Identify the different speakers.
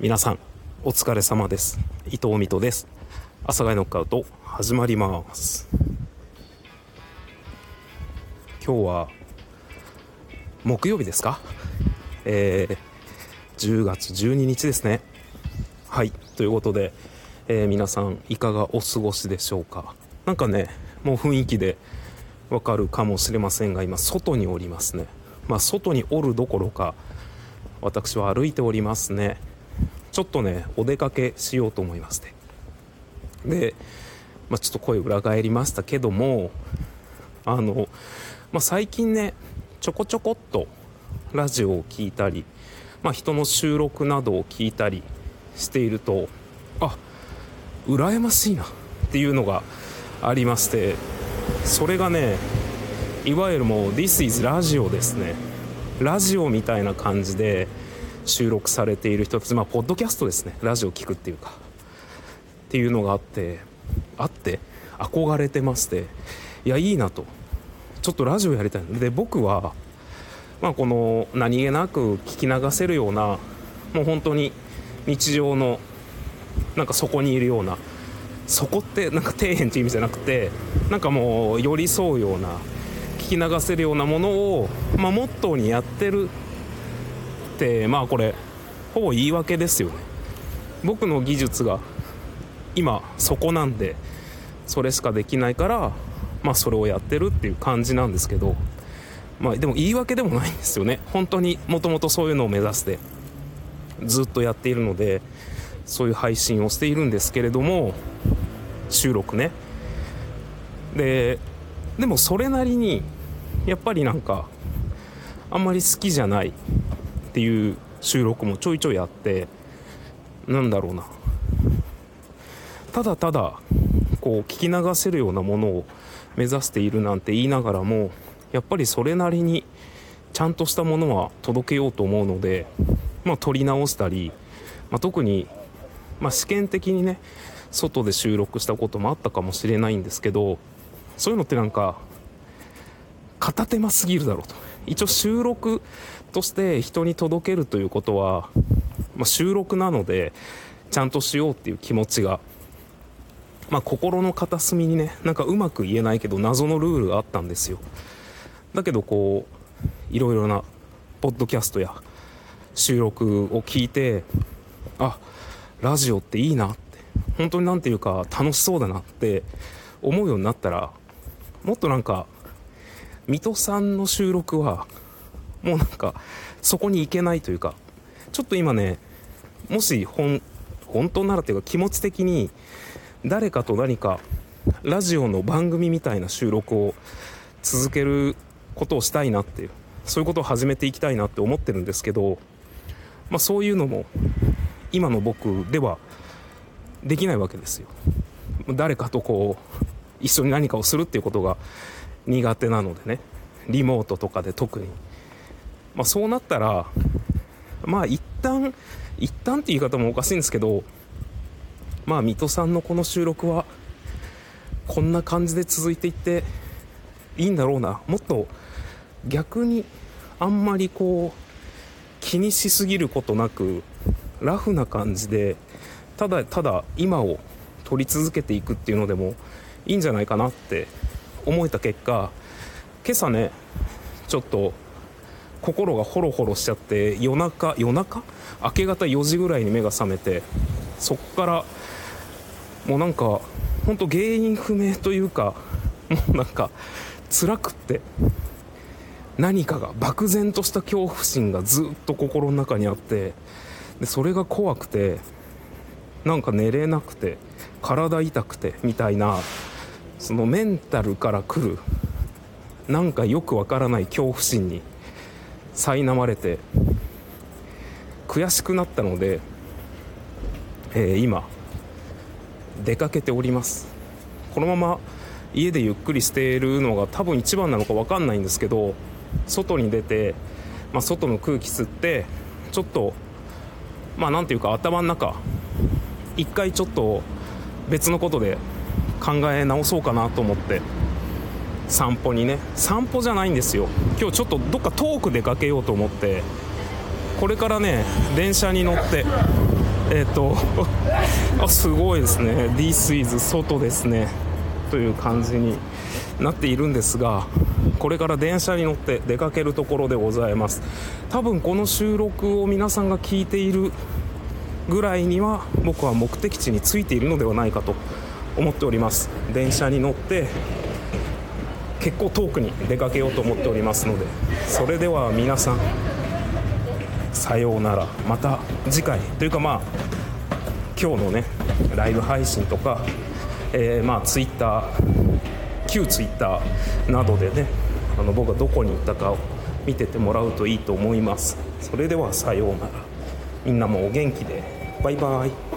Speaker 1: 皆さんお疲れ様です。伊藤美斗です。阿佐ヶ谷ノックアウト始まります。今日は木曜日ですか？えー、10月12日ですね。はい。ということで、えー、皆さんいかがお過ごしでしょうか？なんかねもう雰囲気でわかるかもしれませんが今外におりますね。まあ外におるどころか私は歩いておりますね。ちょっとねお出かけしようと思いまして。で、まあ、ちょっと声裏返りましたけどもあの、まあ、最近ねちょこちょこっとラジオを聴いたり、まあ、人の収録などを聞いたりしているとあ羨ましいなっていうのがありましてそれがねいわゆるもう「This is ラジオ」ですね。ラジオみたいな感じで収録されている人たちまあポッドキャストですね。ラジオ聞くっていうか。っていうのがあってあって憧れてましていやいいなと。ちょっとラジオやりたいの。で僕はまあこの何気なく聞き流せるようなもう本当に日常のなんかそこにいるようなそこってなんか底辺っていう意味じゃなくてなんかもう寄り添うような聞き流せるようなものを、まあ、モットーにやってるってまあこれほぼ言い訳ですよね。僕の技術が今そこなんでそれしかできないからまあそれをやってるっていう感じなんですけどまあでも言い訳でもないんですよね。本当にもともとそういうのを目指してずっとやっているのでそういう配信をしているんですけれども収録ね。ででもそれなりにやっぱりなんかあんまり好きじゃないっていう収録もちょいちょいあってなんだろうな。ただただこう聞き流せるようなものを目指しているなんて言いながらもやっぱりそれなりにちゃんとしたものは届けようと思うので、まあ、撮り直したり、まあ、特に、まあ、試験的にね外で収録したこともあったかもしれないんですけどそういうのってなんか片手間すぎるだろうと。一応収録として人に届けるということは、まあ、収録なのでちゃんとしようっていう気持ちが、まあ、心の片隅にねなんかうまく言えないけど謎のルールがあったんですよ。だけどこういろいろなポッドキャストや収録を聞いてあラジオっていいなって本当に何ていうか楽しそうだなって思うようになったらもっとなんか水戸さんの収録はもうなんかそこに行けないというかちょっと今ねもし本本当ならというか気持ち的に誰かと何かラジオの番組みたいな収録を続けることをしたいなっていうそういうことを始めていきたいなって思ってるんですけど、まあ、そういうのも今の僕ではできないわけですよ。誰かとこう一緒に何かをするっていうことが苦手なのでね。リモートとかで特に、まあ、そうなったらまあ一旦一旦って言い方もおかしいんですけどまあ水戸さんのこの収録はこんな感じで続いていっていいんだろうな。もっと逆にあんまりこう気にしすぎることなくラフな感じでただただ今を撮り続けていくっていうのでもいいんじゃないかなって思えた結果今朝ねちょっと心がホロホロしちゃって夜中夜中？明け方4時ぐらいに目が覚めてそっからもうなんかほんと原因不明というかもうなんか辛くって何かが漠然とした恐怖心がずっと心の中にあってでそれが怖くてなんか寝れなくて体痛くてみたいなそのメンタルから来るなんかよくわからない恐怖心に苛まれて悔しくなったので、えー、今出かけております。このまま家でゆっくりしているのが多分一番なのか分かんないんですけど外に出て、まあ、外の空気吸ってちょっとまあ何ていうか頭の中一回ちょっと別のことで考え直そうかなと思って散歩にね。散歩じゃないんですよ。今日ちょっとどっか遠く出かけようと思って。これからね電車に乗って。えっ、と あすごいですね。This is 外ですね。という感じになっているんですがこれから電車に乗って出かけるところでございます。多分この収録を皆さんが聞いているぐらいには僕は目的地に着いているのではないかと思っております。電車に乗って結構遠くに出かけようと思っておりますのでそれでは皆さんさようなら。また次回。というかまあ今日のねライブ配信とか、えー、まあツイッター旧ツイッターなどでねあの僕がどこに行ったかを見ててもらうといいと思います。それではさようなら。みんなもお元気で。バイバイ。